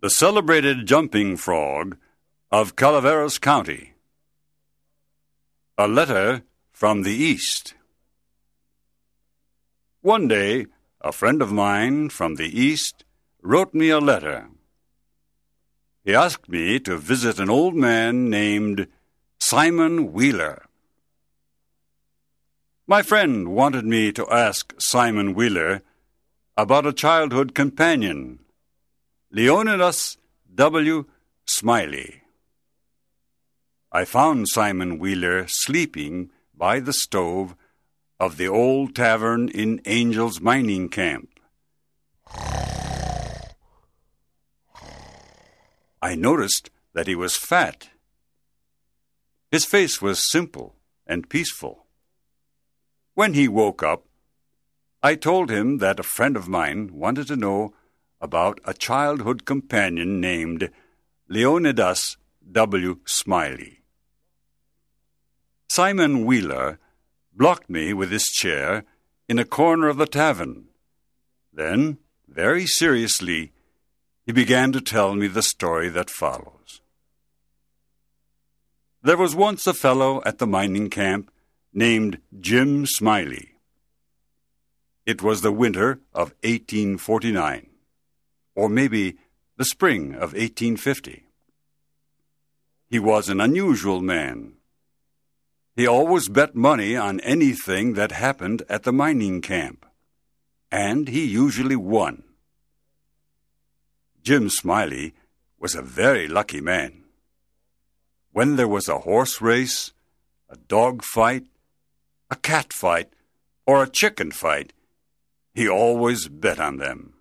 the celebrated jumping frog of Calaveras County. A letter from the East. One day, a friend of mine from the East wrote me a letter. He asked me to visit an old man named Simon Wheeler. My friend wanted me to ask Simon Wheeler about a childhood companion, Leonidas W. Smiley. I found Simon Wheeler sleeping by the stove of the old tavern in Angel's mining camp. I noticed that he was fat. His face was simple and peaceful. When he woke up, I told him that a friend of mine wanted to know about a childhood companion named Leonidas W. Smiley. Simon Wheeler blocked me with his chair in a corner of the tavern. Then, very seriously, he began to tell me the story that follows. There was once a fellow at the mining camp named Jim Smiley. It was the winter of 1849 or maybe the spring of 1850. He was an unusual man. He always bet money on anything that happened at the mining camp, and he usually won. Jim Smiley was a very lucky man. When there was a horse race, a dog fight, a cat fight, or a chicken fight, he always bet on them.